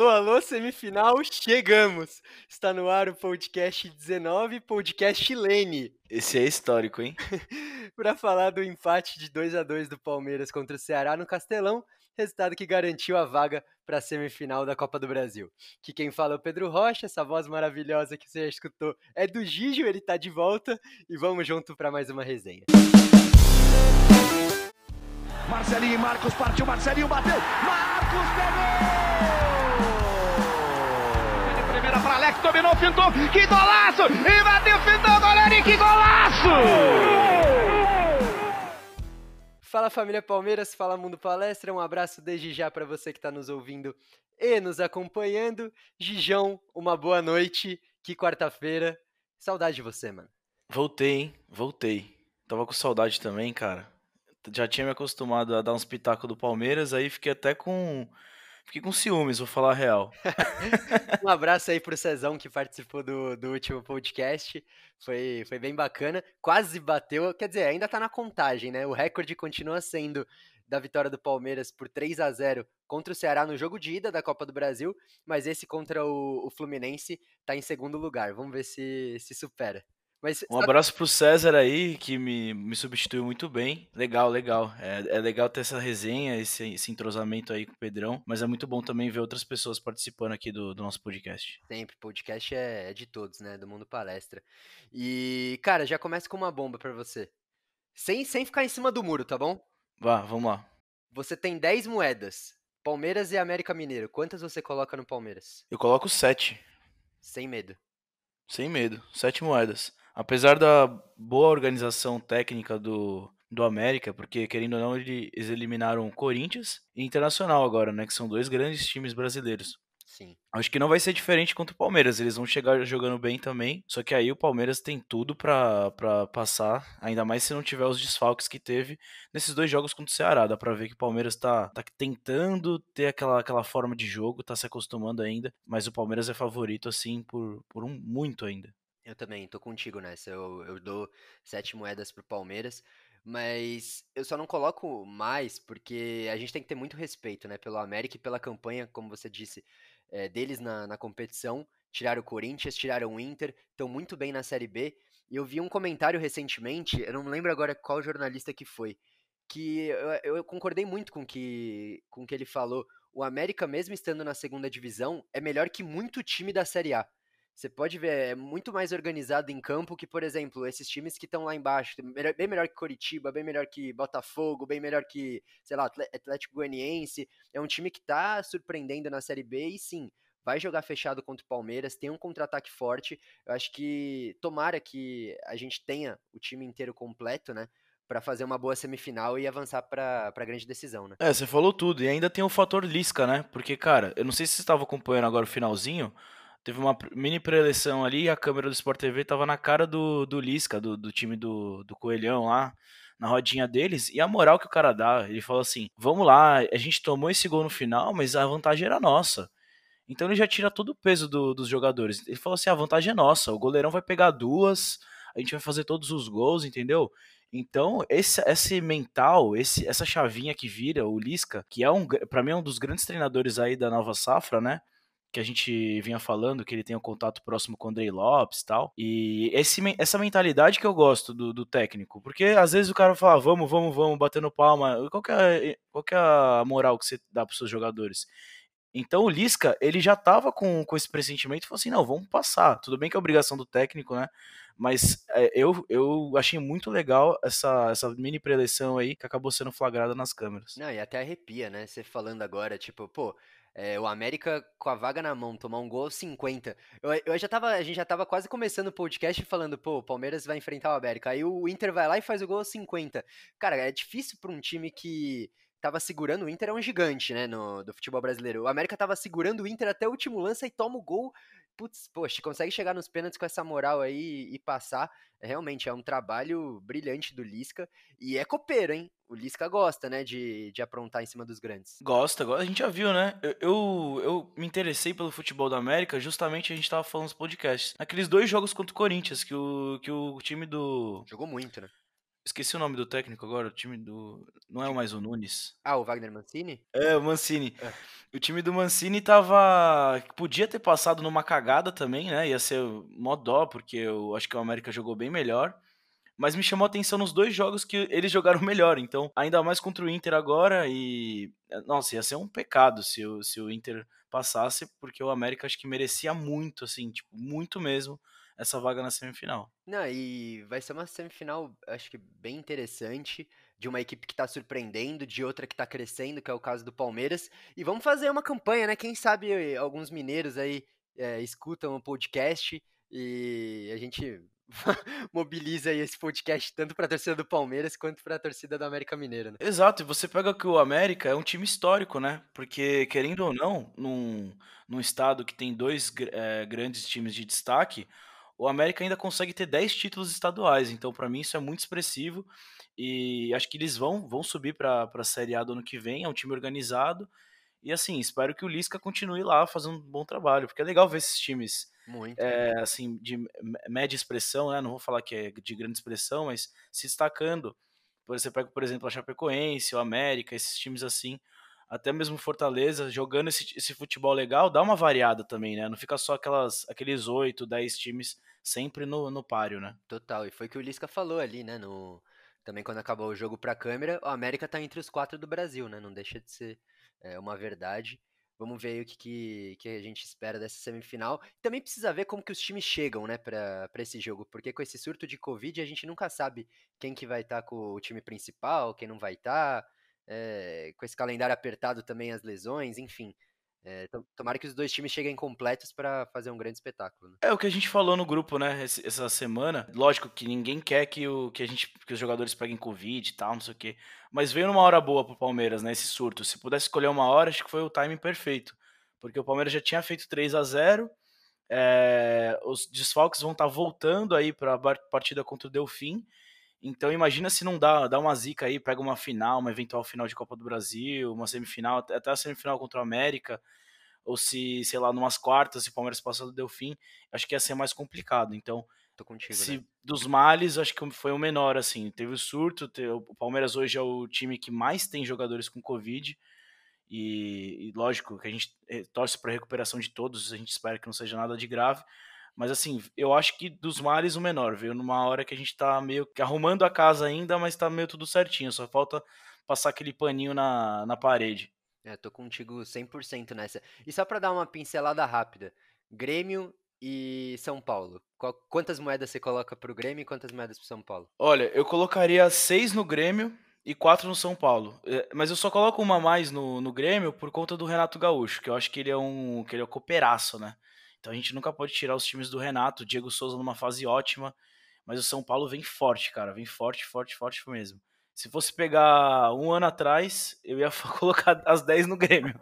Alô, alô, semifinal, chegamos! Está no ar o podcast 19, podcast Lene. Esse é histórico, hein? Para falar do empate de 2 a 2 do Palmeiras contra o Ceará no Castelão, resultado que garantiu a vaga para a semifinal da Copa do Brasil. Que quem fala é o Pedro Rocha, essa voz maravilhosa que você já escutou é do Gijo, ele tá de volta e vamos junto para mais uma resenha. Marcelinho e Marcos partiu, Marcelinho bateu, Marcos pegou! Para Alex, dominou, fintou, que golaço! E bateu, fintou, goleiro, e que golaço! Fala família Palmeiras, fala Mundo Palestra, um abraço desde já para você que está nos ouvindo e nos acompanhando. Gijão, uma boa noite, que quarta-feira. Saudade de você, mano. Voltei, hein? Voltei. Tava com saudade também, cara já tinha me acostumado a dar uns pitacos do Palmeiras, aí fiquei até com. Fiquei com ciúmes, vou falar a real. um abraço aí pro Cezão que participou do, do último podcast. Foi, foi bem bacana. Quase bateu, quer dizer, ainda tá na contagem, né? O recorde continua sendo da vitória do Palmeiras por 3 a 0 contra o Ceará no jogo de ida da Copa do Brasil, mas esse contra o, o Fluminense tá em segundo lugar. Vamos ver se se supera. Mas, um abraço pro César aí, que me, me substituiu muito bem. Legal, legal. É, é legal ter essa resenha, esse, esse entrosamento aí com o Pedrão, mas é muito bom também ver outras pessoas participando aqui do, do nosso podcast. Sempre, podcast é, é de todos, né? Do mundo palestra. E, cara, já começa com uma bomba para você. Sem, sem ficar em cima do muro, tá bom? Vá, vamos lá. Você tem 10 moedas. Palmeiras e América Mineiro. Quantas você coloca no Palmeiras? Eu coloco 7. Sem medo. Sem medo. 7 moedas. Apesar da boa organização técnica do, do América, porque querendo ou não, eles eliminaram o Corinthians e Internacional agora, né? Que são dois grandes times brasileiros. Sim. Acho que não vai ser diferente contra o Palmeiras. Eles vão chegar jogando bem também. Só que aí o Palmeiras tem tudo para passar. Ainda mais se não tiver os desfalques que teve nesses dois jogos contra o Ceará. Dá pra ver que o Palmeiras tá, tá tentando ter aquela, aquela forma de jogo, tá se acostumando ainda. Mas o Palmeiras é favorito, assim, por, por um muito ainda. Eu também, tô contigo nessa. Eu, eu dou sete moedas pro Palmeiras, mas eu só não coloco mais porque a gente tem que ter muito respeito, né, pelo América e pela campanha, como você disse, é, deles na, na competição. Tiraram o Corinthians, tiraram o Inter, estão muito bem na Série B. E eu vi um comentário recentemente, eu não lembro agora qual jornalista que foi, que eu, eu concordei muito com que, com que ele falou. O América, mesmo estando na segunda divisão, é melhor que muito time da Série A. Você pode ver, é muito mais organizado em campo que, por exemplo, esses times que estão lá embaixo, bem melhor que Coritiba, bem melhor que Botafogo, bem melhor que, sei lá, Atlético Goianiense. É um time que está surpreendendo na Série B e sim, vai jogar fechado contra o Palmeiras, tem um contra-ataque forte. Eu acho que tomara que a gente tenha o time inteiro completo, né? para fazer uma boa semifinal e avançar para a grande decisão, né? É, você falou tudo. E ainda tem o fator Lisca, né? Porque, cara, eu não sei se você estava acompanhando agora o finalzinho, Teve uma mini pré-eleição ali a câmera do Sport TV tava na cara do, do Lisca, do, do time do, do Coelhão lá, na rodinha deles. E a moral que o cara dá, ele falou assim: vamos lá, a gente tomou esse gol no final, mas a vantagem era nossa. Então ele já tira todo o peso do, dos jogadores. Ele falou assim: a vantagem é nossa, o goleirão vai pegar duas, a gente vai fazer todos os gols, entendeu? Então, esse, esse mental, esse, essa chavinha que vira, o Lisca, que é um, para mim é um dos grandes treinadores aí da nova safra, né? Que a gente vinha falando, que ele tem um contato próximo com o Andrei Lopes e tal. E esse, essa mentalidade que eu gosto do, do, técnico. Porque às vezes o cara fala, vamos, vamos, vamos, batendo palma. Qual é, qual é a moral que você dá para os seus jogadores? Então o Lisca, ele já tava com, com esse pressentimento e falou assim: não, vamos passar. Tudo bem que é obrigação do técnico, né? Mas é, eu, eu achei muito legal essa, essa mini preleção aí que acabou sendo flagrada nas câmeras. Não, e até arrepia, né? Você falando agora, tipo, pô, é, o América com a vaga na mão, tomar um gol 50. Eu, eu já tava, a gente já tava quase começando o podcast falando, pô, o Palmeiras vai enfrentar o América. Aí o Inter vai lá e faz o gol 50. Cara, é difícil para um time que tava segurando o Inter, é um gigante, né, no, do futebol brasileiro. O América tava segurando o Inter até o último lance e toma o gol putz, poxa, consegue chegar nos pênaltis com essa moral aí e passar. É, realmente é um trabalho brilhante do Lisca e é copeiro, hein? O Lisca gosta, né, de, de aprontar em cima dos grandes. Gosta, gosta. A gente já viu, né? Eu, eu, eu me interessei pelo futebol da América justamente a gente tava falando nos podcasts. Aqueles dois jogos contra o Corinthians, que o, que o time do. Jogou muito, né? Esqueci o nome do técnico agora, o time do. Não é mais o Nunes. Ah, o Wagner Mancini? É, o Mancini. É. O time do Mancini tava. Podia ter passado numa cagada também, né? Ia ser mó dó, porque eu acho que o América jogou bem melhor. Mas me chamou a atenção nos dois jogos que eles jogaram melhor. Então, ainda mais contra o Inter agora. E. Nossa, ia ser um pecado se o, se o Inter passasse, porque o América acho que merecia muito, assim, tipo, muito mesmo essa vaga na semifinal. Não, e vai ser uma semifinal, acho que bem interessante, de uma equipe que tá surpreendendo, de outra que tá crescendo, que é o caso do Palmeiras. E vamos fazer uma campanha, né? Quem sabe alguns mineiros aí é, escutam o podcast e a gente mobiliza aí esse podcast tanto para a torcida do Palmeiras quanto para a torcida do América Mineiro. Né? Exato, e você pega que o América é um time histórico, né? Porque, querendo ou não, num, num estado que tem dois é, grandes times de destaque, o América ainda consegue ter 10 títulos estaduais. Então, para mim, isso é muito expressivo. E acho que eles vão, vão subir para a Série A do ano que vem. É um time organizado. E assim, espero que o Lisca continue lá fazendo um bom trabalho, porque é legal ver esses times muito, é, assim, de média expressão, né? Não vou falar que é de grande expressão, mas se destacando. Você pega, por exemplo, a Chapecoense, o América, esses times assim, até mesmo Fortaleza, jogando esse, esse futebol legal, dá uma variada também, né? Não fica só aquelas, aqueles 8, 10 times sempre no, no páreo, né? Total, e foi o que o Lisca falou ali, né? No, também quando acabou o jogo pra câmera, o América tá entre os quatro do Brasil, né? Não deixa de ser é, uma verdade. Vamos ver o que, que, que, a gente espera dessa semifinal. Também precisa ver como que os times chegam, né, para esse jogo, porque com esse surto de Covid a gente nunca sabe quem que vai estar tá com o time principal, quem não vai estar. Tá, é, com esse calendário apertado também as lesões, enfim. É, tomara que os dois times cheguem completos para fazer um grande espetáculo. Né? É o que a gente falou no grupo, né, essa semana. Lógico que ninguém quer que, o, que, a gente, que os jogadores peguem Covid e tal, não sei o quê. Mas veio numa hora boa pro Palmeiras, né, esse surto. Se pudesse escolher uma hora, acho que foi o timing perfeito. Porque o Palmeiras já tinha feito 3 a 0 é, os desfalques vão estar tá voltando aí para a partida contra o Delfim. Então imagina se não dá, dá uma zica aí, pega uma final, uma eventual final de Copa do Brasil, uma semifinal, até a semifinal contra o América, ou se, sei lá, numas quartas, se o Palmeiras passar do Delfim, acho que ia ser mais complicado. Então, contigo, se né? dos males, acho que foi o menor, assim. Teve o surto, teve, o Palmeiras hoje é o time que mais tem jogadores com Covid, e, e lógico que a gente eh, torce para a recuperação de todos, a gente espera que não seja nada de grave, mas assim, eu acho que dos males o menor, veio numa hora que a gente tá meio que arrumando a casa ainda, mas tá meio tudo certinho, só falta passar aquele paninho na, na parede. É, tô contigo 100% nessa. E só para dar uma pincelada rápida, Grêmio e São Paulo. Quantas moedas você coloca pro Grêmio e quantas moedas pro São Paulo? Olha, eu colocaria seis no Grêmio e quatro no São Paulo. É, mas eu só coloco uma mais no, no Grêmio por conta do Renato Gaúcho, que eu acho que ele é um que ele é um cooperaço, né? Então a gente nunca pode tirar os times do Renato, o Diego Souza numa fase ótima, mas o São Paulo vem forte, cara, vem forte, forte, forte mesmo. Se fosse pegar um ano atrás, eu ia colocar as 10 no Grêmio.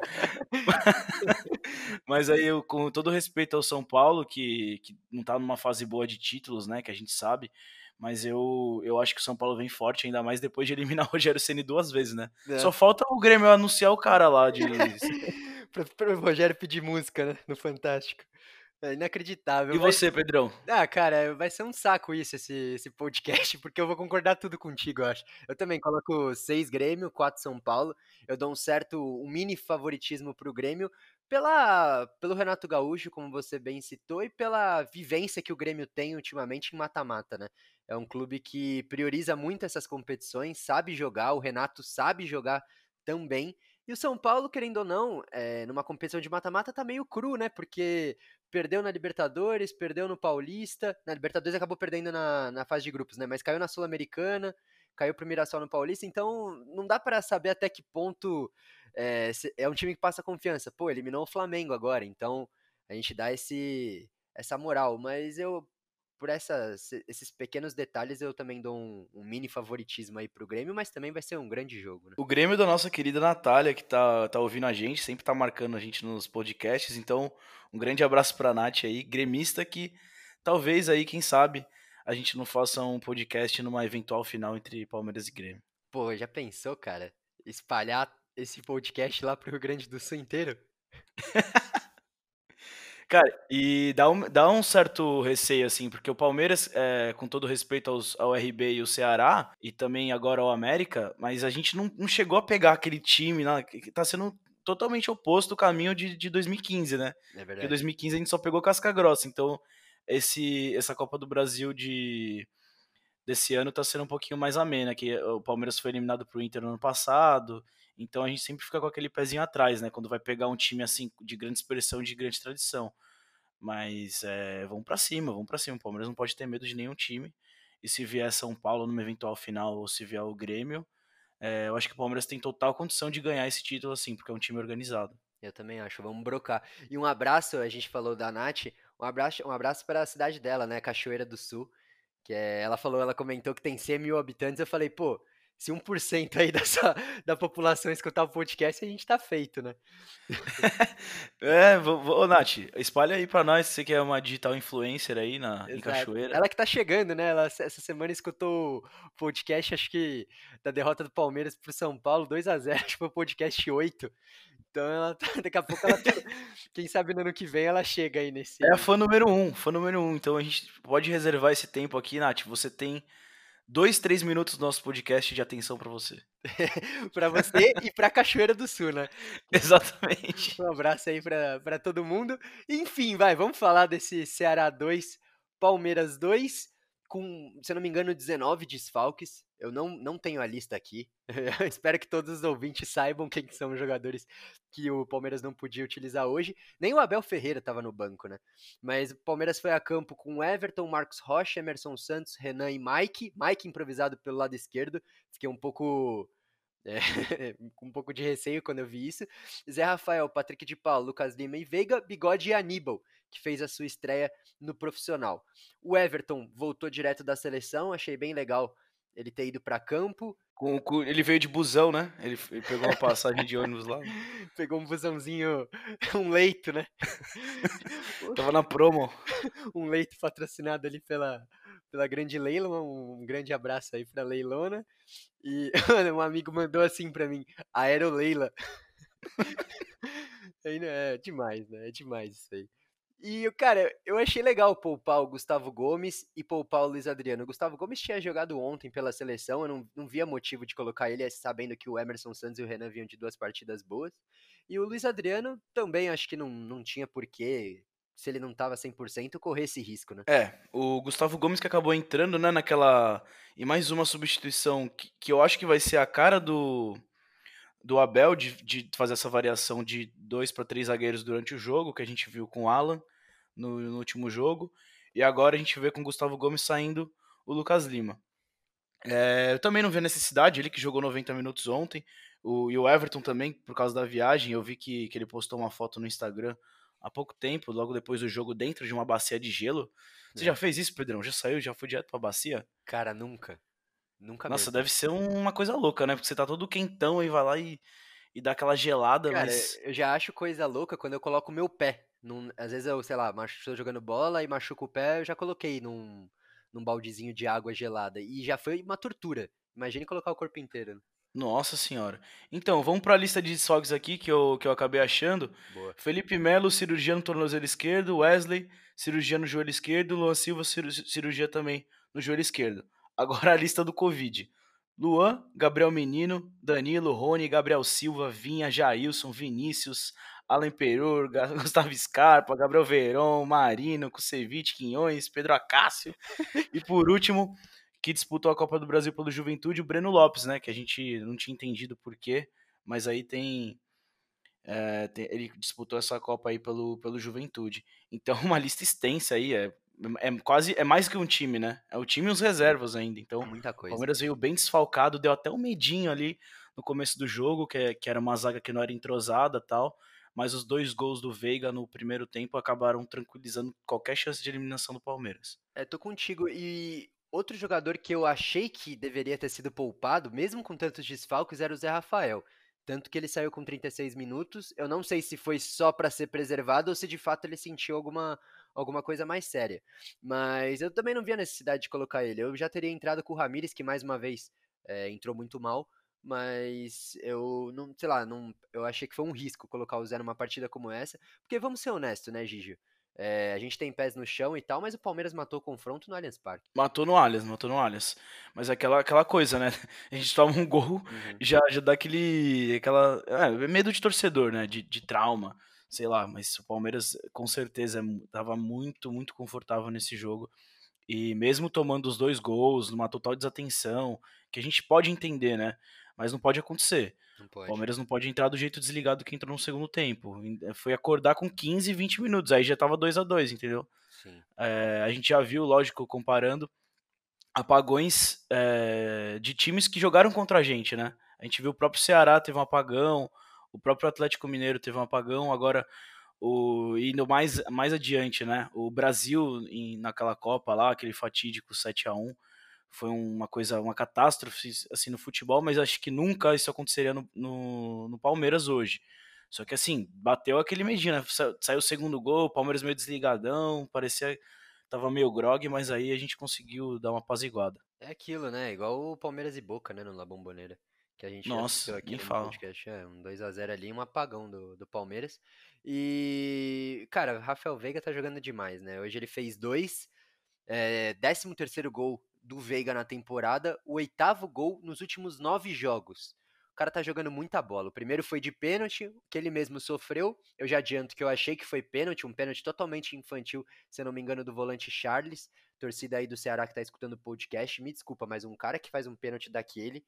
Mas aí, eu, com todo respeito ao São Paulo, que, que não tá numa fase boa de títulos, né? Que a gente sabe. Mas eu, eu acho que o São Paulo vem forte, ainda mais depois de eliminar o Rogério Ceni duas vezes, né? É. Só falta o Grêmio anunciar o cara lá de. para o Rogério pedir música, né? No Fantástico. É inacreditável. E você, Pedrão? Ah, cara, vai ser um saco isso, esse, esse podcast, porque eu vou concordar tudo contigo, eu acho. Eu também coloco seis Grêmio, quatro São Paulo. Eu dou um certo, um mini favoritismo pro Grêmio, pela, pelo Renato Gaúcho, como você bem citou, e pela vivência que o Grêmio tem ultimamente em mata-mata, né? É um clube que prioriza muito essas competições, sabe jogar, o Renato sabe jogar também. E o São Paulo, querendo ou não, é, numa competição de mata-mata, tá meio cru, né? Porque perdeu na Libertadores, perdeu no Paulista. Na Libertadores acabou perdendo na, na fase de grupos, né? Mas caiu na Sul-Americana, caiu pro Mirassol no Paulista. Então, não dá para saber até que ponto é, é um time que passa confiança. Pô, eliminou o Flamengo agora, então a gente dá esse essa moral. Mas eu por essas, esses pequenos detalhes eu também dou um, um, mini favoritismo aí pro Grêmio, mas também vai ser um grande jogo, né? O Grêmio da nossa querida Natália, que tá, tá ouvindo a gente, sempre tá marcando a gente nos podcasts, então um grande abraço pra Nath aí, gremista que talvez aí, quem sabe, a gente não faça um podcast numa eventual final entre Palmeiras e Grêmio. Pô, já pensou, cara? Espalhar esse podcast lá pro Rio Grande do Sul inteiro? Cara, e dá um, dá um certo receio, assim, porque o Palmeiras, é, com todo respeito aos, ao RB e o Ceará, e também agora ao América, mas a gente não, não chegou a pegar aquele time lá, que tá sendo totalmente oposto do caminho de, de 2015, né? É verdade. Porque 2015 a gente só pegou casca grossa, então esse, essa Copa do Brasil de desse ano tá sendo um pouquinho mais amena, que o Palmeiras foi eliminado pro Inter no ano passado, então a gente sempre fica com aquele pezinho atrás, né? Quando vai pegar um time assim de grande expressão, de grande tradição. Mas é, vamos para cima, vamos para cima. O Palmeiras não pode ter medo de nenhum time. E se vier São Paulo numa eventual final ou se vier o Grêmio, é, eu acho que o Palmeiras tem total condição de ganhar esse título assim, porque é um time organizado. Eu também acho, vamos brocar. E um abraço, a gente falou da Nath, um abraço, um abraço para a cidade dela, né, Cachoeira do Sul, que é, ela falou, ela comentou que tem 100 mil habitantes, eu falei, pô, se 1% aí dessa, da população escutar o podcast, a gente tá feito, né? é, ô Nath, espalha aí pra nós, você que é uma digital influencer aí na, em Cachoeira. Ela que tá chegando, né? Ela essa semana escutou o podcast, acho que da derrota do Palmeiras pro São Paulo, 2 a 0 acho que foi o podcast 8. Então ela tá, daqui a pouco ela tá, quem sabe no ano que vem ela chega aí nesse. É a fã número um, fã número um. Então a gente pode reservar esse tempo aqui, Nath. Você tem dois, três minutos do nosso podcast de atenção para você. para você e para Cachoeira do Sul, né? Exatamente. Um abraço aí para todo mundo. Enfim, vai, vamos falar desse Ceará 2, Palmeiras 2 com, se eu não me engano, 19 desfalques. Eu não, não tenho a lista aqui. espero que todos os ouvintes saibam quem são os jogadores que o Palmeiras não podia utilizar hoje. Nem o Abel Ferreira estava no banco, né? Mas o Palmeiras foi a campo com Everton, Marcos Rocha, Emerson Santos, Renan e Mike. Mike improvisado pelo lado esquerdo. Fiquei um pouco é, com um pouco de receio quando eu vi isso. Zé Rafael, Patrick de Paulo, Lucas Lima e Veiga, Bigode e Aníbal que fez a sua estreia no profissional. O Everton voltou direto da seleção, achei bem legal ele ter ido para campo. Com, com, ele veio de busão, né? Ele, ele pegou uma passagem de ônibus lá. Pegou um busãozinho, um leito, né? Tava na promo. um leito patrocinado ali pela, pela grande Leila, um, grande abraço aí pra Leilona. E um amigo mandou assim pra mim, Aero Leila. é demais, né? É demais isso aí. E, cara, eu achei legal poupar o Gustavo Gomes e poupar o Luiz Adriano. O Gustavo Gomes tinha jogado ontem pela seleção, eu não, não via motivo de colocar ele, sabendo que o Emerson Santos e o Renan vinham de duas partidas boas. E o Luiz Adriano também acho que não, não tinha porquê, se ele não tava 100%, correr esse risco, né? É, o Gustavo Gomes que acabou entrando, né, naquela... E mais uma substituição que, que eu acho que vai ser a cara do do Abel de, de fazer essa variação de dois para três zagueiros durante o jogo, que a gente viu com o Alan no, no, último jogo, e agora a gente vê com o Gustavo Gomes saindo o Lucas Lima. É, eu também não vi a necessidade, ele que jogou 90 minutos ontem, o, e o Everton também, por causa da viagem, eu vi que, que ele postou uma foto no Instagram há pouco tempo, logo depois do jogo, dentro de uma bacia de gelo. Você é. já fez isso, Pedrão? Já saiu? Já foi direto pra bacia? Cara, nunca. Nunca Nossa, mesmo. deve ser uma coisa louca, né? Porque você tá todo quentão e vai lá e, e dá aquela gelada, Cara, mas... eu já acho coisa louca quando eu coloco o meu pé. Num, às vezes eu, sei lá, estou jogando bola e machuco o pé, eu já coloquei num, num baldezinho de água gelada. E já foi uma tortura. Imagine colocar o corpo inteiro. Né? Nossa senhora. Então, vamos para a lista de desfalques aqui que eu, que eu acabei achando. Boa. Felipe Melo, cirurgia no tornozelo esquerdo. Wesley, cirurgia no joelho esquerdo. Luan Silva, cirurgia também no joelho esquerdo. Agora a lista do Covid. Luan, Gabriel Menino, Danilo, Rony, Gabriel Silva, Vinha, Jailson, Vinícius, Alan Perur, Gustavo Scarpa, Gabriel Veron, Marino, Kusevich, Quinhões, Pedro Acácio. e por último, que disputou a Copa do Brasil pelo Juventude, o Breno Lopes, né? Que a gente não tinha entendido por quê, mas aí tem, é, tem, ele disputou essa Copa aí pelo, pelo Juventude. Então, uma lista extensa aí, é é quase é mais que um time, né? É o time e os reservas ainda. Então, Muita coisa. o Palmeiras veio bem desfalcado, deu até um medinho ali no começo do jogo, que, é, que era uma zaga que não era entrosada tal. Mas os dois gols do Veiga no primeiro tempo acabaram tranquilizando qualquer chance de eliminação do Palmeiras. É, tô contigo. E outro jogador que eu achei que deveria ter sido poupado, mesmo com tantos desfalques, era o Zé Rafael. Tanto que ele saiu com 36 minutos. Eu não sei se foi só para ser preservado ou se de fato ele sentiu alguma alguma coisa mais séria. Mas eu também não vi a necessidade de colocar ele. Eu já teria entrado com o Ramires, que mais uma vez é, entrou muito mal. Mas eu não, sei lá, não, eu achei que foi um risco colocar o Zé numa partida como essa. Porque vamos ser honestos, né, Gigi? É, a gente tem pés no chão e tal, mas o Palmeiras matou o confronto no Allianz Parque. Matou no Allianz, matou no Allianz. Mas é aquela, aquela coisa, né? A gente toma um gol, uhum. já, já dá aquele. Aquela, é, medo de torcedor, né? De, de trauma, sei lá. Mas o Palmeiras, com certeza, estava muito, muito confortável nesse jogo. E mesmo tomando os dois gols, numa total desatenção, que a gente pode entender, né? Mas não pode acontecer. Não o Palmeiras não pode entrar do jeito desligado que entrou no segundo tempo. Eh, foi acordar com 15, 20 minutos, aí já tava 2 a 2 entendeu? É, a gente já viu, lógico, comparando apagões é, de times que jogaram contra a gente, né? A gente viu o próprio Ceará teve um apagão, o próprio Atlético Mineiro teve um apagão, agora o indo mais, mais adiante, né? O Brasil em, naquela Copa lá, aquele fatídico 7 a 1 foi uma coisa, uma catástrofe assim no futebol, mas acho que nunca isso aconteceria no, no, no Palmeiras hoje. Só que assim, bateu aquele medinho, né? Saiu o segundo gol, o Palmeiras meio desligadão, parecia tava meio grog, mas aí a gente conseguiu dar uma apaziguada. É aquilo, né? Igual o Palmeiras e Boca, né, no La Bombonera. Que a gente Nossa, aqui no fala. podcast. É, um 2x0 ali, um apagão do, do Palmeiras. E, cara, o Rafael Veiga tá jogando demais, né? Hoje ele fez dois, é, 13 terceiro gol do Veiga na temporada, o oitavo gol nos últimos nove jogos. O cara tá jogando muita bola. O primeiro foi de pênalti, que ele mesmo sofreu. Eu já adianto que eu achei que foi pênalti, um pênalti totalmente infantil, se eu não me engano, do volante Charles, torcida aí do Ceará que tá escutando o podcast. Me desculpa, mas um cara que faz um pênalti daquele.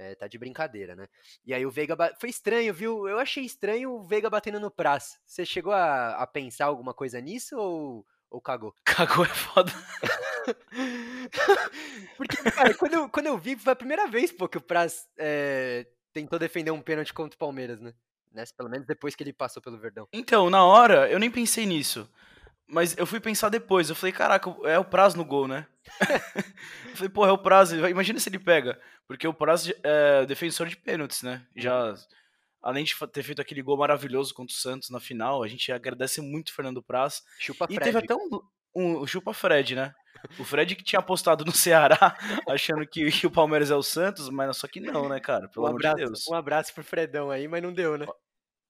É, tá de brincadeira, né? E aí o Veiga. Foi estranho, viu? Eu achei estranho o Veiga batendo no prazo. Você chegou a, a pensar alguma coisa nisso ou, ou cagou? Cagou é foda. Porque, cara, quando eu, quando eu vi, foi a primeira vez pô, que o Praz é, tentou defender um pênalti contra o Palmeiras, né? Nessa, pelo menos depois que ele passou pelo Verdão. Então, na hora, eu nem pensei nisso. Mas eu fui pensar depois. Eu falei, caraca, é o Praz no gol, né? eu falei, pô, é o Praz. Imagina se ele pega. Porque o Praz é defensor de pênaltis, né? Já. Além de ter feito aquele gol maravilhoso contra o Santos na final, a gente agradece muito o Fernando Praz. Chupa e Fred. teve até um, um, chupa Fred, né? O Fred que tinha apostado no Ceará, achando que, que, o Palmeiras é o Santos, mas só que não, né, cara? Pelo um amor abraço, de Deus. Um abraço pro Fredão aí, mas não deu, né?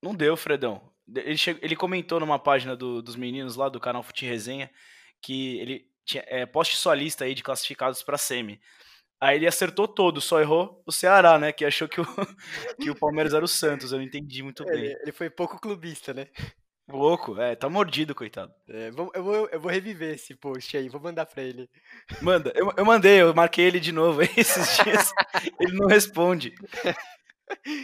Não deu, Fredão. Ele, chegou, ele comentou numa página do, dos meninos lá do canal Fute Resenha que ele tinha é, poste sua lista aí de classificados para semi. Aí ele acertou todo, só errou o Ceará, né? Que achou que o, que o Palmeiras era o Santos. Eu não entendi muito bem. Ele, ele foi pouco clubista, né? Louco, é, tá mordido, coitado. É, eu, vou, eu vou reviver esse post aí, vou mandar pra ele. Manda, eu, eu mandei, eu marquei ele de novo esses dias, ele não responde.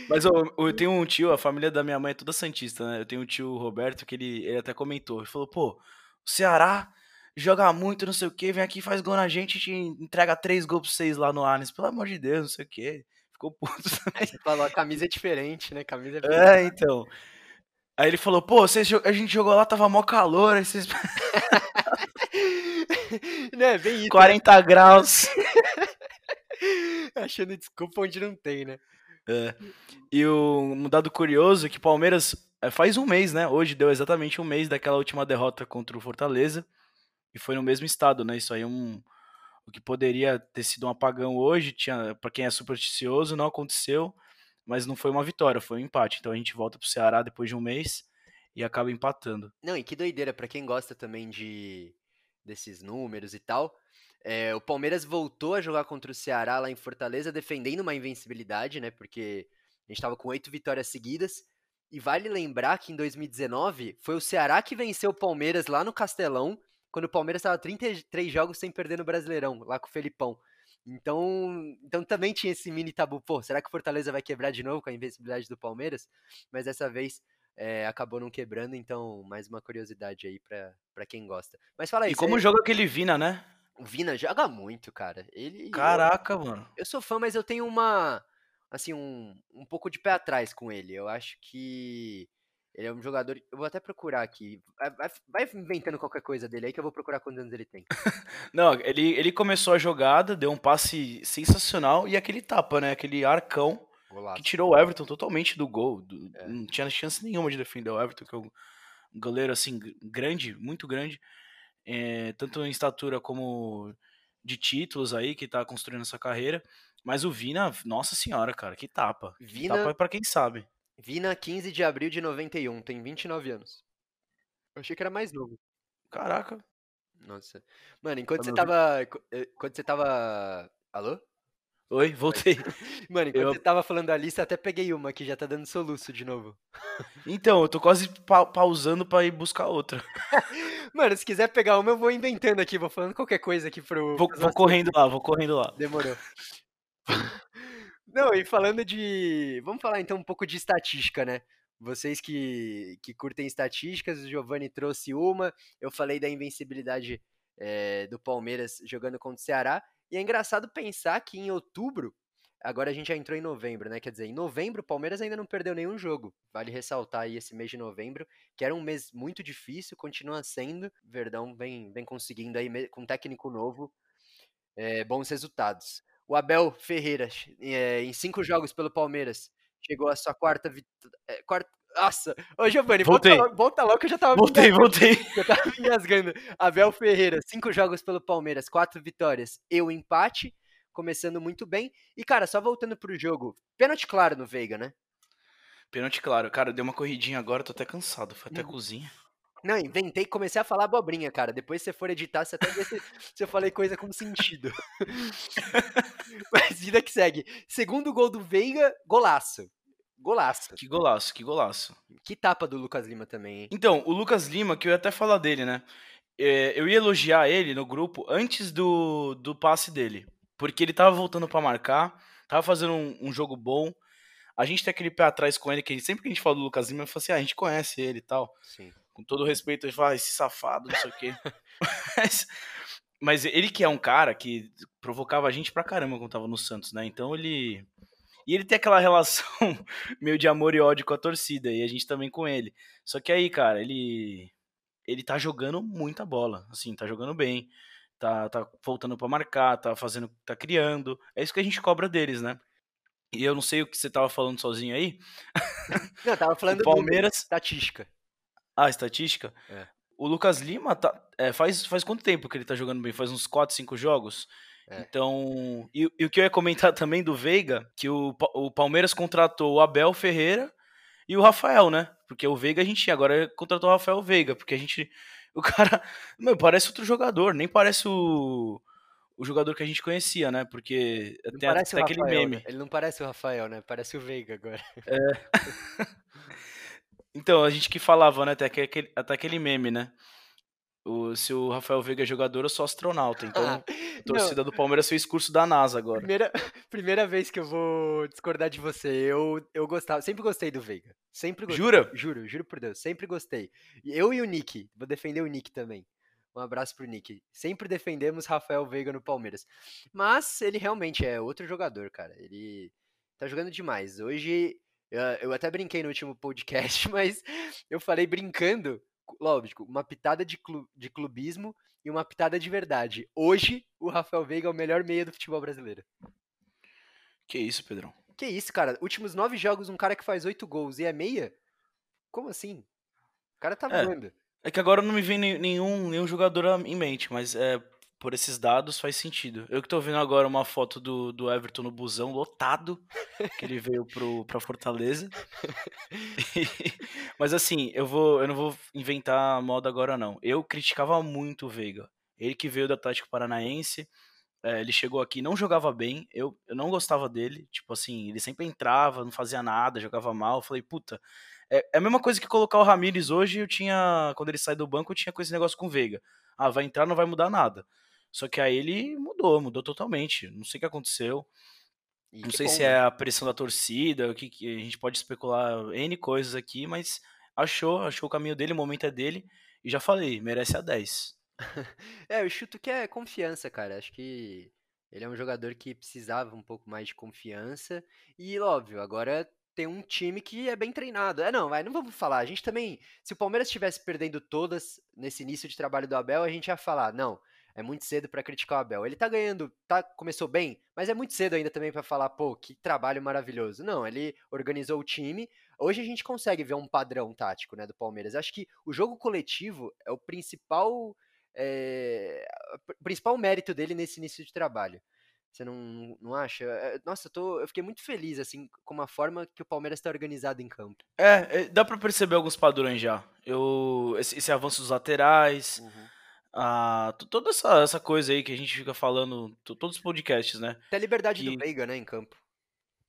Mas eu, eu, tenho um tio, a família da minha mãe é toda Santista, né? Eu tenho um tio Roberto que ele, ele até comentou, ele falou, pô, o Ceará joga muito, não sei o que, vem aqui, faz gol na gente, te entrega três gols pra vocês lá no Arnes, pelo amor de Deus, não sei o que. Ficou puto também. Você falou, a camisa é diferente, né? Camisa é, é então. Aí ele falou, pô, vocês, a gente jogou lá, tava mó calor, aí vocês... né, bem isso. 40 né? graus. Achando desculpa onde não tem, né? É. E o, um dado curioso é que o Palmeiras é, faz um mês, né? Hoje deu exatamente um mês daquela última derrota contra o Fortaleza. E foi no mesmo estado, né? Isso aí é um. O que poderia ter sido um apagão hoje, tinha para quem é supersticioso, não aconteceu mas não foi uma vitória, foi um empate. Então a gente volta pro Ceará depois de um mês e acaba empatando. Não, e que doideira, para quem gosta também de desses números e tal. É, o Palmeiras voltou a jogar contra o Ceará lá em Fortaleza, defendendo uma invencibilidade, né? Porque a gente estava com oito vitórias seguidas. E vale lembrar que em 2019 foi o Ceará que venceu o Palmeiras lá no Castelão, quando o Palmeiras estava 33 jogos sem perder no Brasileirão, lá com o Felipão. Então, então também tinha esse mini tabu, pô, será que o Fortaleza vai quebrar de novo com a invencibilidade do Palmeiras? Mas dessa vez é, acabou não quebrando, então mais uma curiosidade aí pra, quem gosta. Mas fala aí. E como joga aquele Vina, né? O Vina joga muito, cara. Ele. Caraca, eu, mano. Eu sou fã, mas eu tenho uma. Assim, um, um pouco de pé atrás com ele. Eu acho que ele é um jogador. Eu vou até procurar aqui. Vai, inventando qualquer coisa dele aí que eu vou procurar quantos anos ele tem. Não, ele, ele começou a jogada, deu um passe sensacional e aquele tapa, né? Aquele arcão Golaço. que tirou o Everton totalmente do gol. Do, é. Não tinha chance nenhuma de defender o Everton, que é um goleiro assim, grande, muito grande. É, tanto em estatura como de títulos aí, que tá construindo essa carreira. Mas o Vina, nossa senhora, cara, que tapa. Vina... Que tapa é pra quem sabe. Vina, 15 de abril de 91, tem 29 anos. Eu achei que era mais novo. Caraca. Nossa. Mano, enquanto Tá você tava. eh, Quando você tava. Alô? Oi, voltei. Mano, enquanto Eu- você tava falando da lista, até peguei uma que já tá dando soluço de novo. Então, eu tô quase pa- pausando pra ir buscar outra. Mano, se quiser pegar uma, eu vou inventando aqui, vou falando qualquer coisa aqui pro. Vou, vou correndo lá, vou correndo lá. Demorou. Não, e falando de. Vamos falar então um pouco de estatística, né? Vocês que, que curtem estatísticas, o Giovanni trouxe uma. Eu falei da invencibilidade eh, do Palmeiras jogando contra o Ceará. E é engraçado pensar que em outubro, agora a gente já entrou em novembro, né? Quer dizer, em novembro o Palmeiras ainda não perdeu nenhum jogo. Vale ressaltar aí esse mês de novembro, que era um mês muito difícil, continua sendo. Verdão vem, vem conseguindo aí, com técnico novo, é, bons resultados. O Abel Ferreira, é, em cinco jogos pelo Palmeiras, chegou à sua quarta quarta... Nossa! Ô, Giovanni, volta logo, volta logo que eu já tava me Voltei, voltei. eu tava me engasgando. Abel Ferreira, cinco jogos pelo Palmeiras, quatro vitórias e um empate, começando muito bem. E, cara, só voltando pro jogo, pênalti claro no Veiga, né? Pênalti claro. Cara, deu uma corridinha agora, tô até cansado. Fui até a Uhum. cozinha. Não, inventei e comecei a falar abobrinha, cara. Depois se você for editar, você até vê se, se eu falei coisa com sentido. Mas vida que segue. Segundo gol do Veiga, golaço. Golaço. Que golaço, que golaço. Que tapa do Lucas Lima também, hein? Então, o Lucas Lima, que eu ia até falar dele, né? É, eu ia elogiar ele no grupo antes do, do passe dele. Porque ele tava voltando pra marcar, tava fazendo um, um jogo bom. A gente tem aquele pé atrás com ele, que sempre que a gente fala do Lucas Lima, eu falo assim, ah, a gente conhece ele e tal. Sim. Com todo respeito, a gente fala, ah, esse safado, não sei o quê. mas, mas ele que é um cara que provocava a gente pra caramba quando tava no Santos, né? Então ele. E ele tem aquela relação meio de amor e ódio com a torcida, e a gente também com ele. Só que aí, cara, ele. Ele tá jogando muita bola, assim, tá jogando bem. Tá, tá voltando pra marcar, tá fazendo, tá criando. É isso que a gente cobra deles, né? E eu não sei o que você tava falando sozinho aí. Não, eu tava falando O Palmeiras- do estatística. Ah, estatística? É. O Lucas Lima tá, é, faz, faz quanto tempo que ele tá jogando bem? Faz uns 4, 5 jogos? É. Então. E, e o que eu ia comentar também do Veiga, que o, o Palmeiras contratou o Abel Ferreira e o Rafael, né? Porque o Veiga a gente agora contratou o Rafael Veiga, porque a gente. O cara. Meu, parece outro jogador, nem parece o. O jogador que a gente conhecia, né? Porque Não tem até aquele Rafael, meme. Ele não parece o Rafael, né? Parece o Veiga agora. Então, a gente que falava, né? Até aquele, até aquele meme, né? O, se o Rafael Veiga é jogador, eu sou astronauta. Então, Ah, torcida do Palmeiras fez curso da NASA agora. Primeira, primeira vez que eu vou discordar de você. Eu, eu gostava, sempre gostei do Veiga. Sempre gostei. Jura? Juro, juro por Deus, sempre gostei. Eu e o Nick, vou defender o Nick também. Um abraço pro Nick. Sempre defendemos Rafael Veiga no Palmeiras. Mas ele realmente é outro jogador, cara. Ele tá jogando demais. Hoje, eh, eu até brinquei no último podcast, mas eu falei brincando, lógico, uma pitada de, clu- de clubismo e uma pitada de verdade. Hoje, o Rafael Veiga é o melhor meia do futebol brasileiro. Que isso, Pedrão? Que isso, cara? Últimos nove jogos, um cara que faz oito gols e é meia? Como assim? O cara tá É. voando. É que agora não me vem nenhum, nenhum jogador em mente, mas é, por esses dados faz sentido. Eu que tô vendo agora uma foto do, do Everton no busão lotado, que ele veio pro, pra Fortaleza. mas assim, eu, vou, eu não vou inventar moda agora não. Eu criticava muito o Veiga. Ele que veio do Atlético Paranaense, é, ele chegou aqui, não jogava bem, eu, eu não gostava dele. Tipo assim, ele sempre entrava, não fazia nada, jogava mal. Eu falei, puta, é, é a mesma coisa que colocar o Ramires hoje, eu tinha, quando ele sai do banco, eu tinha com esse negócio com o Veiga. Ah, vai entrar, não vai mudar nada. Só que aí ele mudou, mudou totalmente. Não sei o que aconteceu. E Não que sei bom, se né? é a pressão da torcida, o que, que a gente pode especular N coisas aqui, mas achou, achou o caminho dele, o momento é dele. E já falei, merece a 10. É, eu chuto que é confiança, cara. Acho que ele é um jogador que precisava um pouco mais de confiança. E, óbvio, agora tem um time que é bem treinado. É, não, vai, não vamos falar. A gente também. Se o Palmeiras estivesse perdendo todas nesse início de trabalho do Abel, a gente ia falar, não. É muito cedo pra criticar o Abel. Ele tá ganhando, tá, começou bem, mas é muito cedo ainda também pra falar, pô, que trabalho maravilhoso. Não, ele organizou o time. Hoje a gente consegue ver um padrão tático, né, do Palmeiras. Acho que o jogo coletivo é o principal é, o principal mérito dele nesse início de trabalho. Você não, não acha? É, nossa, eu, tô, eu fiquei muito feliz, assim, com a forma que o Palmeiras está organizado em campo. É, é dá para perceber alguns padrões já. Eu, esse, esse avanço dos laterais, uhum. A, toda essa, essa coisa aí que a gente fica falando, todos os podcasts, né? Até a liberdade que... do Veiga, né, em campo.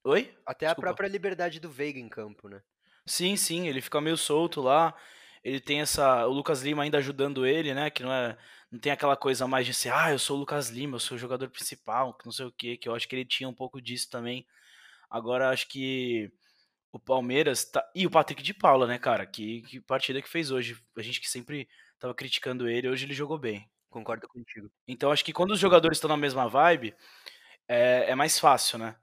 Oi? Até Desculpa. a própria liberdade do Veiga em campo, né? Sim, sim, ele fica meio solto lá. Ele tem essa. O Lucas Lima ainda ajudando ele, né? Que não é. Não tem aquela coisa mais de ser, ah, eu sou o Lucas Lima, eu sou o jogador principal, que não sei o quê, que eu acho que ele tinha um pouco disso também. Agora acho que o Palmeiras tá. E o Patrick de Paula, né, cara? Que, que partida que fez hoje. A gente que sempre tava criticando ele, hoje ele jogou bem. Concordo contigo. Então acho que quando os jogadores estão na mesma vibe, é, é mais fácil, né?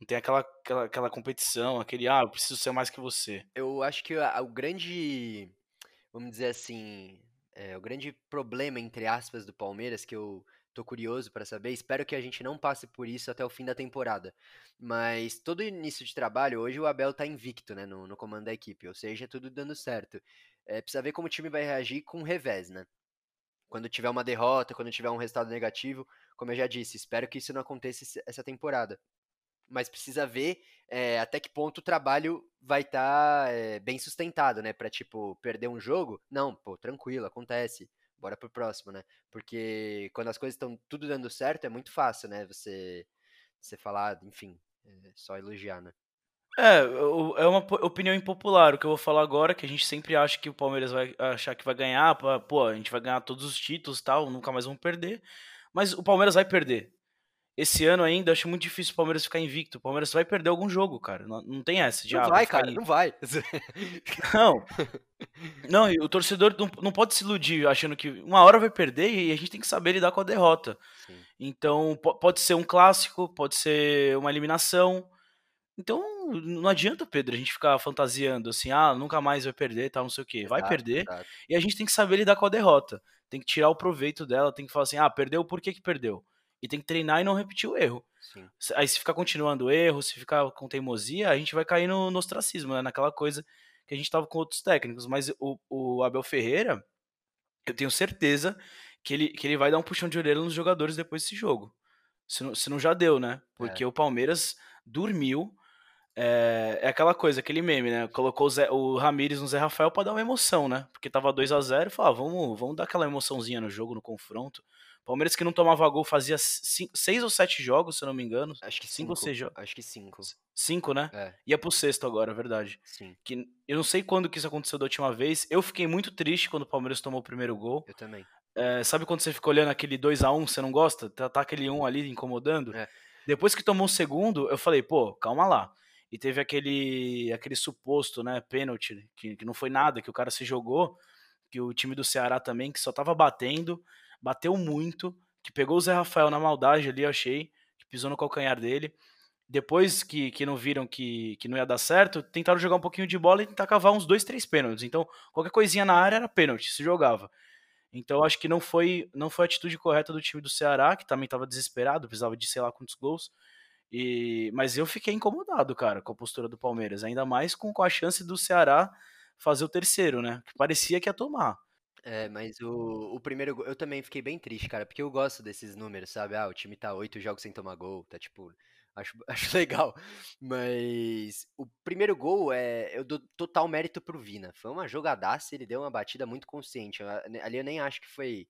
Não tem aquela, aquela, aquela competição, aquele, ah, eu preciso ser mais que você. Eu acho que o grande vamos dizer assim, é, o grande problema, entre aspas, do Palmeiras, que eu tô curioso para saber, espero que a gente não passe por isso até o fim da temporada. Mas todo início de trabalho, hoje o Abel tá invicto, né, no, no comando da equipe, ou seja, tudo dando certo. É, precisa ver como o time vai reagir com revés, né? Quando tiver uma derrota, quando tiver um resultado negativo, como eu já disse, espero que isso não aconteça essa temporada mas precisa ver é, até que ponto o trabalho vai estar tá, é, bem sustentado, né? Para tipo perder um jogo, não, pô, tranquilo, acontece. Bora pro próximo, né? Porque quando as coisas estão tudo dando certo, é muito fácil, né? Você, você falar, enfim, é só elogiar, né? É, é uma opinião impopular. O que eu vou falar agora, que a gente sempre acha que o Palmeiras vai achar que vai ganhar, pô, a gente vai ganhar todos os títulos tal, nunca mais vamos perder. Mas o Palmeiras vai perder. Esse ano ainda, acho muito difícil o Palmeiras ficar invicto. O Palmeiras vai perder algum jogo, cara. Não, não tem essa. De, não ah, vai, cara, não vai. Não. Não, o torcedor não, não pode se iludir achando que uma hora vai perder e a gente tem que saber lidar com a derrota. Sim. Então, pode ser um clássico, pode ser uma eliminação. Então, não adianta, Pedro, a gente ficar fantasiando assim, ah, nunca mais vai perder, tal, não sei o quê. Vai exato, perder exato. e a gente tem que saber lidar com a derrota. Tem que tirar o proveito dela, tem que falar assim, ah, perdeu, por que que perdeu? e tem que treinar e não repetir o erro. Sim. Aí se ficar continuando o erro, se ficar com teimosia, a gente vai cair no, no ostracismo, né? naquela coisa que a gente tava com outros técnicos. Mas o, o Abel Ferreira, eu tenho certeza que ele, que ele vai dar um puxão de orelha nos jogadores depois desse jogo. Se não, se não já deu, né? Porque é. o Palmeiras dormiu. É, é, aquela coisa, aquele meme, né? Colocou o, Zé, o Ramires no Zé Rafael para dar uma emoção, né? Porque tava 2 a 0 e falou, ah, vamos, vamos dar aquela emoçãozinha no jogo, no confronto. Palmeiras que não tomava gol fazia cinco, seis ou sete jogos, se eu não me engano. Acho que cinco, cinco ou seis jogos. Acho que cinco. Cinco, né? É. Ia pro sexto agora, é verdade. Sim. Que, eu não sei quando que isso aconteceu da última vez. Eu fiquei muito triste quando o Palmeiras tomou o primeiro gol. Eu também. É, sabe quando você fica olhando aquele 2 a 1 um, você não gosta? Tá, tá aquele 1 um ali incomodando? É. Depois que tomou o segundo, eu falei, pô, calma lá. E teve aquele aquele suposto, né, pênalti, que, que não foi nada, que o cara se jogou, que o time do Ceará também, que só tava batendo, bateu muito, que pegou o Zé Rafael na maldade ali, eu achei, que pisou no calcanhar dele. Depois que, que não viram que, que não ia dar certo, tentaram jogar um pouquinho de bola e tentar cavar uns dois, três pênaltis. Então, qualquer coisinha na área era pênalti, se jogava. Então, acho que não foi, não foi a atitude correta do time do Ceará, que também estava desesperado, precisava de sei lá quantos gols. E, mas eu fiquei incomodado, cara, com a postura do Palmeiras, ainda mais com, com a chance do Ceará fazer o terceiro, né? Que parecia que ia tomar. É, mas o, o primeiro eu também fiquei bem triste, cara, porque eu gosto desses números, sabe? Ah, o time tá oito jogos sem tomar gol, tá tipo, acho, acho legal. Mas o primeiro gol é, eu dou total mérito pro Vina. Foi uma jogadaça, ele deu uma batida muito consciente. Ali eu nem acho que foi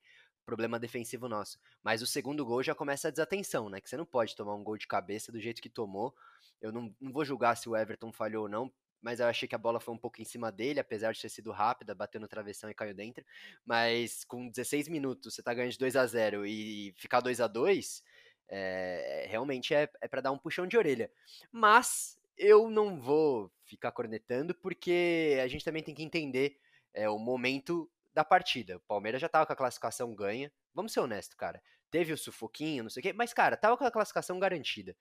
problema defensivo nosso. Mas o segundo gol já começa a desatenção, né? Que você não pode tomar um gol de cabeça do jeito que tomou. Eu não, não vou julgar se o Everton falhou ou não, mas eu achei que a bola foi um pouco em cima dele, apesar de ter sido rápida, bateu no travessão e caiu dentro. Mas com 16 minutos, você tá ganhando de 2 a 0 e ficar 2 a 2 é, realmente é, é para dar um puxão de orelha. Mas eu não vou ficar cornetando, porque a gente também tem que entender é, o momento da partida. O Palmeiras já tava com a classificação ganha. Vamos ser honestos, cara. Teve o sufoquinho, não sei o quê, mas, cara, tava com a classificação garantida.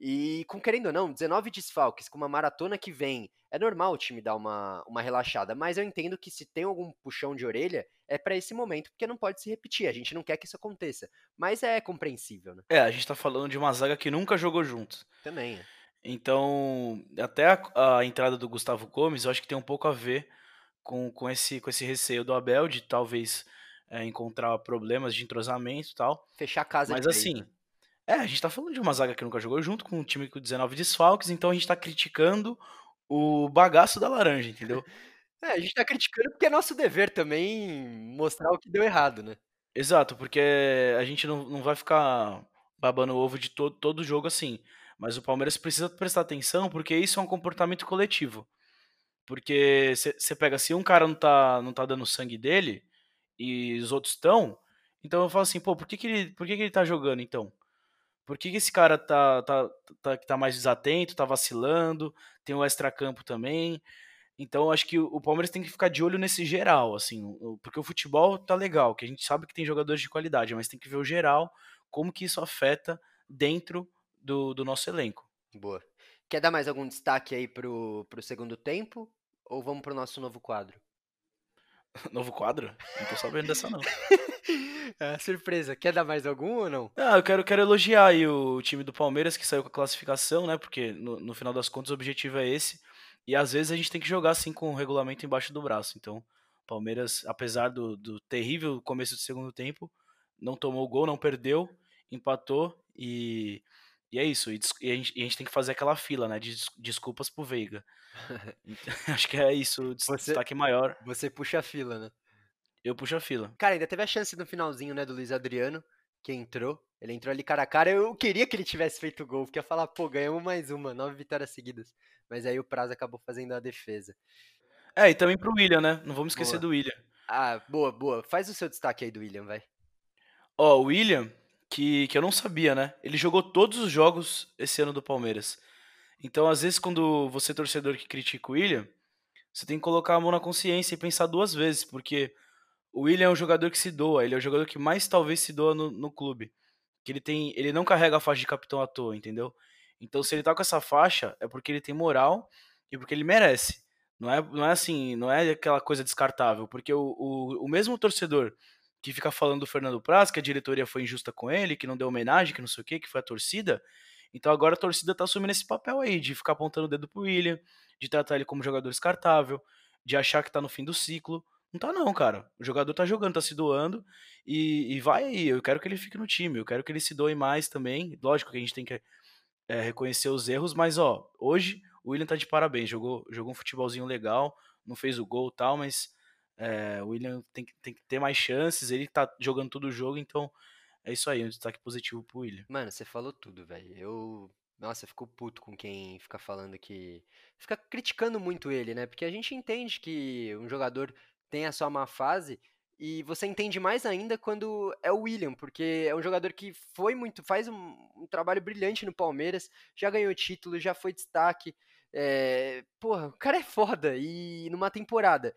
E com querendo ou não, 19 desfalques, com uma maratona que vem, é normal o time dar uma, uma relaxada, mas eu entendo que se tem algum puxão de orelha, é para esse momento, porque não pode se repetir, a gente não quer que isso aconteça. Mas é compreensível, né? É, a gente tá falando de uma zaga que nunca jogou junto. Também. É. Então, até a, a, entrada do Gustavo Gomes, eu acho que tem um pouco a ver com, com, esse, com esse receio do Abel de talvez é, encontrar problemas de entrosamento e tal. Fechar a casa Mas assim? É, a gente tá falando de uma zaga que nunca jogou junto, com um time com 19 desfalques, então a gente tá criticando o bagaço da laranja, entendeu? É, a gente tá criticando porque é nosso dever também mostrar o que deu errado, né? Exato, porque a gente não, não vai ficar babando o ovo de todo, todo jogo assim. Mas o Palmeiras precisa prestar atenção porque isso é um comportamento coletivo. Porque você pega, se um cara não tá, não tá dando sangue dele e os outros estão, então eu falo assim, pô, por que, que, ele, por que, que ele tá jogando então? Por que, que esse cara tá, tá, tá, tá mais desatento, tá vacilando, tem o extra-campo também. Então acho que o Palmeiras tem que ficar de olho nesse geral, assim, porque o futebol tá legal, que a gente sabe que tem jogadores de qualidade, mas tem que ver o geral, como que isso afeta dentro do, do nosso elenco. Boa. Quer dar mais algum destaque aí pro, pro segundo tempo? Ou vamos pro nosso novo quadro? Novo quadro? Não tô sabendo dessa, não. é, surpresa. Quer dar mais algum ou não? Ah, eu quero, quero elogiar aí o time do Palmeiras que saiu com a classificação, né? Porque no, no final das contas o objetivo é esse. E às vezes a gente tem que jogar assim com o regulamento embaixo do braço. Então, Palmeiras, apesar do, do terrível começo do segundo tempo, não tomou gol, não perdeu, empatou e e é isso, e, a gente, e a gente tem que fazer aquela fila, né, de desculpas pro Veiga. Acho que é isso, o destaque maior. Você puxa a fila, né? Eu puxo a fila. Cara, ainda teve a chance no finalzinho, né, do Luiz Adriano, que entrou. Ele entrou ali cara a cara. Eu queria que ele tivesse feito gol, porque ia falar, pô, ganhamos mais uma, nove vitórias seguidas. Mas aí o Prazo acabou fazendo a defesa. É, e também pro William, né? Não vamos esquecer boa. do William. Ah, boa, boa. Faz o seu destaque aí do William, vai. Ó, o William, que, que eu não sabia, né? Ele jogou todos os jogos esse ano do Palmeiras. Então, às vezes, quando você é torcedor que critica o William, você tem que colocar a mão na consciência e pensar duas vezes, porque o William é um jogador que se doa, ele é o jogador que mais talvez se doa no, no clube. Que ele tem, ele não carrega a faixa de capitão à toa, entendeu? Então, se ele tá com essa faixa, é porque ele tem moral e porque ele merece. Não é, não é assim, não é aquela coisa descartável, porque o, o, o mesmo torcedor que fica falando do Fernando Praz, que a diretoria foi injusta com ele, que não deu homenagem, que não sei o que, que foi a torcida. Então agora a torcida tá assumindo esse papel aí, de ficar apontando o dedo pro William, de tratar ele como jogador descartável, de achar que tá no fim do ciclo. Não tá não, cara. O jogador tá jogando, tá se doando e, e vai aí. Eu quero que ele fique no time, eu quero que ele se doe mais também. Lógico que a gente tem que é, reconhecer os erros, mas ó, hoje o William tá de parabéns, jogou, jogou um futebolzinho legal, não fez o gol tal, mas é, o William tem que, tem que ter mais chances, ele tá jogando todo o jogo, então é isso aí, um destaque positivo pro William. Mano, você falou tudo, velho. Eu. Nossa, eu fico puto com quem fica falando que. Fica criticando muito ele, né? Porque a gente entende que um jogador tem a sua má fase. E você entende mais ainda quando é o William, porque é um jogador que foi muito, faz um, um trabalho brilhante no Palmeiras, já ganhou título, já foi destaque. É, porra, o cara é foda. E numa temporada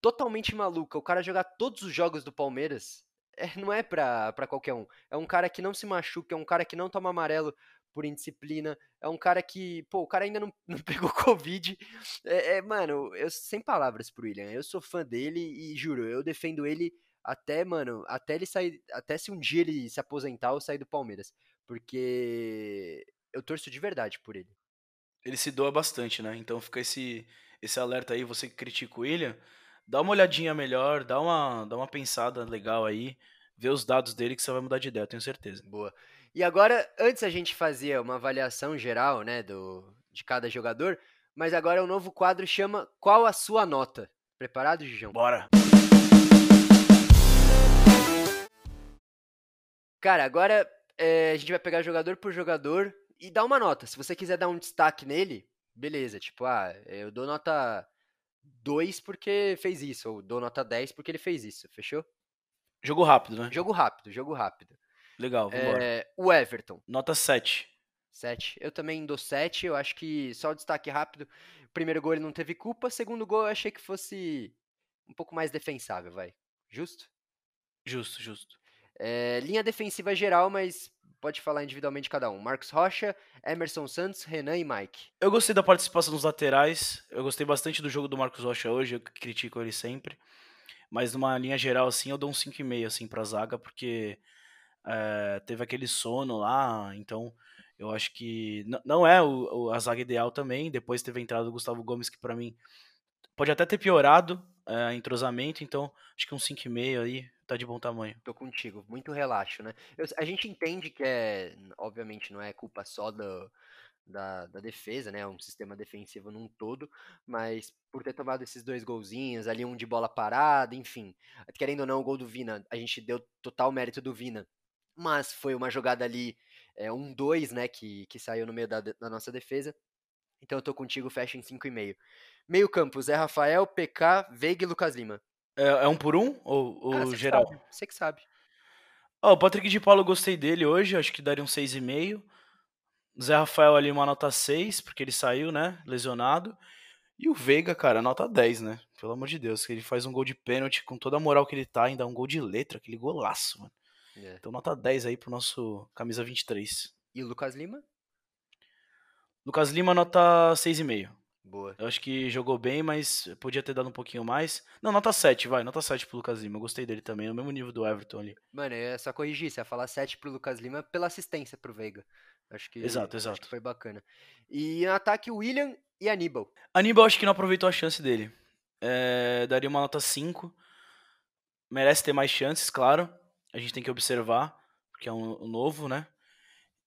totalmente maluca, o cara jogar todos os jogos do Palmeiras, é, não é pra, pra qualquer um. É um cara que não se machuca, é um cara que não toma amarelo por indisciplina, é um cara que, pô, o cara ainda não, não pegou Covid. É, é, mano, eu sem palavras pro William, eu sou fã dele e juro, eu defendo ele até, mano, até ele sair, até se um dia ele se aposentar ou sair do Palmeiras, porque eu torço de verdade por ele. Ele se doa bastante, né? Então fica esse, esse alerta aí, você que critica o William, dá uma olhadinha melhor, dá uma, dá uma pensada legal aí, vê os dados dele que você vai mudar de ideia, eu tenho certeza. Boa. E agora, antes a gente fazia uma avaliação geral, né, do, de cada jogador, mas agora o um novo quadro chama Qual a sua nota? Preparado, Gijão? Bora! Cara, agora é, a gente vai pegar jogador por jogador e dar uma nota. Se você quiser dar um destaque nele, beleza. Tipo, ah, eu dou nota 2 porque fez isso, ou dou nota 10 porque ele fez isso, fechou? Jogo rápido, né? Jogo rápido, jogo rápido. Legal, vamos é, O Everton. Nota 7. 7. Eu também dou 7, eu acho que só o destaque rápido. Primeiro gol ele não teve culpa, segundo gol eu achei que fosse um pouco mais defensável, vai. Justo? Justo, justo. É, linha defensiva geral, mas pode falar individualmente cada um. Marcos Rocha, Emerson Santos, Renan e Mike. Eu gostei da participação dos laterais. Eu gostei bastante do jogo do Marcos Rocha hoje. Eu critico ele sempre. Mas numa linha geral, assim, eu dou um 5,5 assim, pra zaga, porque é, teve aquele sono lá. Então, eu acho que não é o, a zaga ideal também. Depois teve a entrada do Gustavo Gomes, que para mim pode até ter piorado é, entrosamento, então acho que um 5,5 aí tá de bom tamanho. Tô contigo, muito relaxo, né? Eu- a gente entende que é, obviamente, não é culpa só do, da, da defesa, né? É um sistema defensivo num todo, mas por ter tomado esses dois golzinhos, ali um de bola parada, enfim. Querendo ou não, o gol do Vina, a gente deu total mérito do Vina, mas foi uma jogada ali, é, um 2, né? Que, que saiu no meio da, da nossa defesa. Então eu tô contigo, fecha em 5,5. Meio campo, Zé Rafael, PK, Veiga e Lucas Lima. É, é um por um ou, ou Ah, que geral? sabe, Você que sabe. Ó, o Patrick de Paulo eu gostei dele hoje, acho que daria um 6,5. Zé Rafael ali uma nota 6, porque ele saiu, né, lesionado. E o Veiga, cara, nota 10, né? Pelo amor de Deus, que ele faz um gol de pênalti com toda a moral que ele tá, ainda um gol de letra, aquele golaço, mano. É. Então nota 10 aí pro nosso camisa 23. E o Lucas Lima? Lucas Lima, nota 6,5. Boa. Eu acho que jogou bem, mas podia ter dado um pouquinho mais. Não, nota 7, vai, nota 7 pro Lucas Lima. Eu gostei dele também, no mesmo nível do Everton ali. Mano, é só corrigir, você ia falar 7 pro Lucas Lima pela assistência pro Veiga. Acho que, Exato, acho exato. que foi bacana. E no ataque, William e Aníbal. Aníbal acho que não aproveitou a chance dele. É, daria uma nota 5. Merece ter mais chances, claro. A gente tem que observar, porque é um, um novo, né?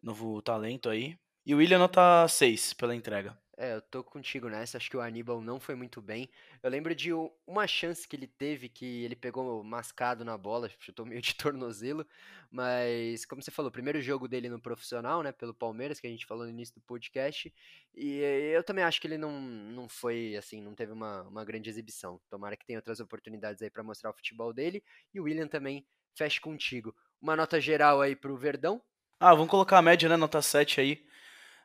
Novo talento aí. E o William nota 6 pela entrega. É, eu tô contigo nessa, acho que o Aníbal não foi muito bem. Eu lembro de uma chance que ele teve, que ele pegou mascado na bola, chutou meio de tornozelo, mas como você falou, primeiro jogo dele no profissional, né, pelo Palmeiras, que a gente falou no início do podcast, e eu também acho que ele não, não foi, assim, não teve uma, uma grande exibição. Tomara que tenha outras oportunidades aí pra mostrar o futebol dele, e o William também fecha contigo. Uma nota geral aí pro Verdão, Ah, vamos colocar a média, né? Nota 7 aí.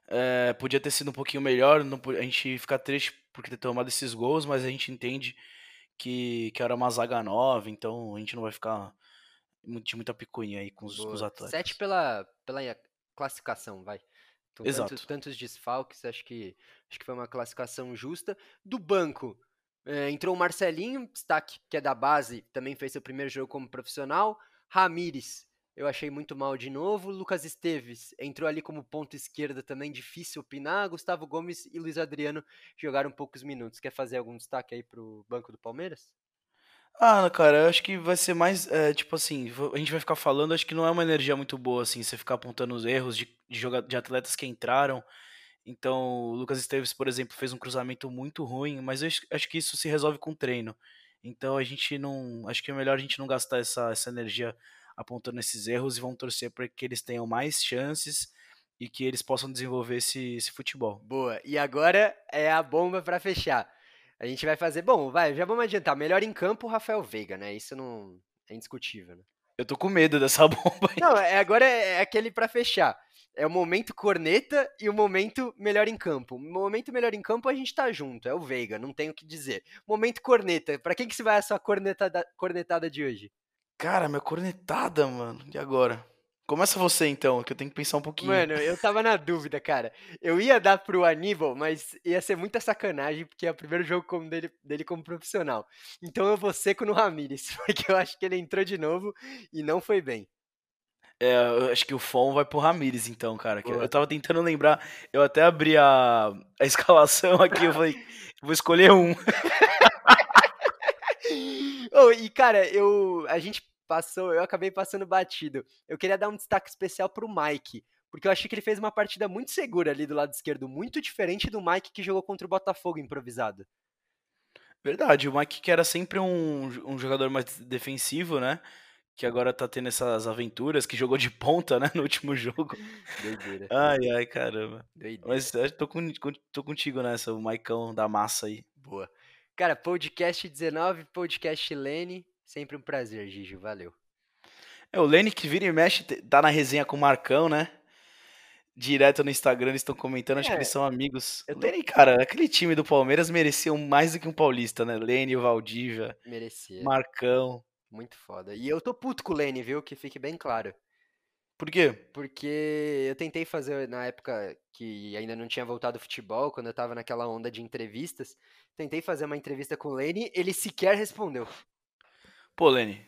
É, podia ter sido um pouquinho melhor. Não, a gente fica triste por ter tomado esses gols, mas a gente entende que, que era uma zaga nova, então a gente não vai ficar de muita picuinha aí com os, com os atletas. Sete pela, pela classificação, vai. Com Exato. tantos, tantos desfalques, acho que, acho que foi uma classificação justa. Do banco, eh, entrou o Marcelinho, destaque que é da base, também fez seu primeiro jogo como profissional. Ramires, eu achei muito mal de novo. Lucas Esteves entrou ali como ponta esquerda também, difícil opinar. Gustavo Gomes e Luiz Adriano jogaram poucos minutos. Quer fazer algum destaque aí pro banco do Palmeiras? Ah, cara, eu acho que vai ser mais, é, tipo assim, a gente vai ficar falando, acho que não é uma energia muito boa, assim, você ficar apontando os erros de, de, joga- de atletas que entraram. Então, o Lucas Esteves, por exemplo, fez um cruzamento muito ruim, mas eu acho que isso se resolve com treino. Então, a gente não, acho que é melhor a gente não gastar essa, essa energia apontando esses erros e vamos torcer para que eles tenham mais chances e que eles possam desenvolver esse, esse futebol. Boa. E agora é a bomba pra fechar. A gente vai fazer. Bom, vai, já vamos adiantar. Melhor em campo, o Rafael Veiga, né? Isso não é indiscutível, né? Eu tô com medo dessa bomba aí. Não, é, agora é aquele pra fechar. É o momento corneta e o momento melhor em campo. O momento melhor em campo a gente tá junto, é o Veiga, não tenho o que dizer. Momento corneta, pra quem que se vai a sua cornetada, cornetada de hoje? Cara, minha cornetada, mano. E agora? Começa você então, que eu tenho que pensar um pouquinho. Mano, eu tava na dúvida, cara. Eu ia dar pro Aníbal, mas ia ser muita sacanagem, porque é o primeiro jogo como dele, dele como profissional. Então eu vou seco no Ramires, porque eu acho que ele entrou de novo e não foi bem. É, eu acho que o Fon vai pro Ramires, então, cara. que eu- Boa. eu tava tentando lembrar, eu até abri a, a escalação aqui, eu falei, vou escolher um. Oh, e cara, eu a gente passou, eu acabei passando batido. Eu queria dar um destaque especial pro Mike, porque eu achei que ele fez uma partida muito segura ali do lado esquerdo, muito diferente do Mike que jogou contra o Botafogo improvisado. Verdade, o Mike que era sempre um, um jogador mais defensivo, né? Que agora tá tendo essas aventuras, que jogou de ponta, né, no último jogo. Doideira. Ai, ai, caramba. doideira. Mas eu tô, com- tô contigo nessa, o Maicão da massa aí. Boa. Cara, podcast 19, podcast Lene, sempre um prazer, Gigi, valeu. É, o Lene que vira e mexe, tá na resenha com o Marcão, né? Direto no Instagram, eles estão comentando, acho que É, eles são amigos. eu tô- Lene, cara, aquele time do Palmeiras merecia um- mais do que um paulista, né? Lene, o Valdívia, Merecia, Marcão. muito foda. E eu tô puto com o Lene, viu, que fique bem claro. Por quê? Porque eu tentei fazer na época que ainda não tinha voltado ao futebol, quando eu tava naquela onda de entrevistas, tentei fazer uma entrevista com o Lene, ele sequer respondeu. Pô, Lene,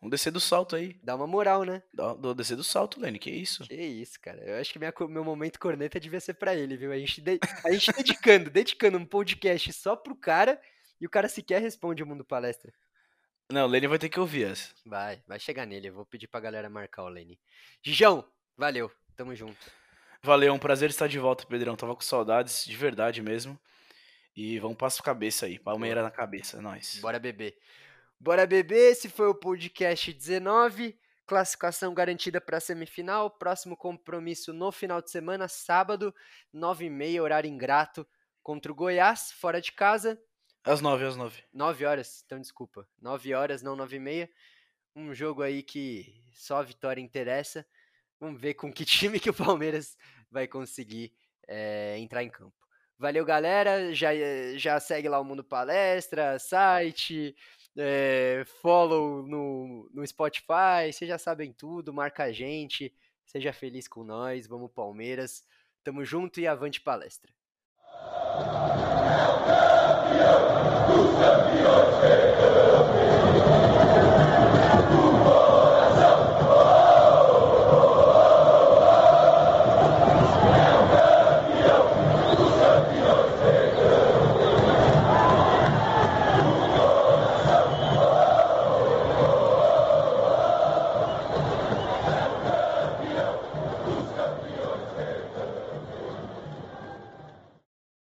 vamos descer do salto aí. Dá uma moral, né? Dá, dá- descer do salto, Lene, que isso? Que isso, cara. Eu acho que minha meu momento corneta devia ser pra ele, viu? A gente, de- a gente dedicando, dedicando um podcast só pro cara E o cara sequer responde o Mundo Palestra. Não, o Lene vai ter que ouvir essa. Vai, vai chegar nele. Eu vou pedir pra galera marcar o Lene. Gijão, valeu. Tamo junto. Valeu, um prazer estar de volta, Pedrão. Tava com saudades, de verdade mesmo. E vamos passo cabeça aí. Palmeira na cabeça, é nóis. Bora beber. Bora beber. Esse foi o podcast 19. Classificação garantida para a semifinal. Próximo compromisso no final de semana, sábado, 9h30, horário ingrato, contra o Goiás, fora de casa. Às 9, às 9. 9 horas, então desculpa. 9 horas, não 9h30. Um jogo aí que só a vitória interessa. Vamos ver com que time que o Palmeiras vai conseguir é, entrar em campo. Valeu, galera. Já, já segue lá o Mundo Palestra, site, é, follow no, no Spotify, vocês já sabem tudo, marca a gente, seja feliz com nós, vamos Palmeiras, tamo junto e avante palestra. É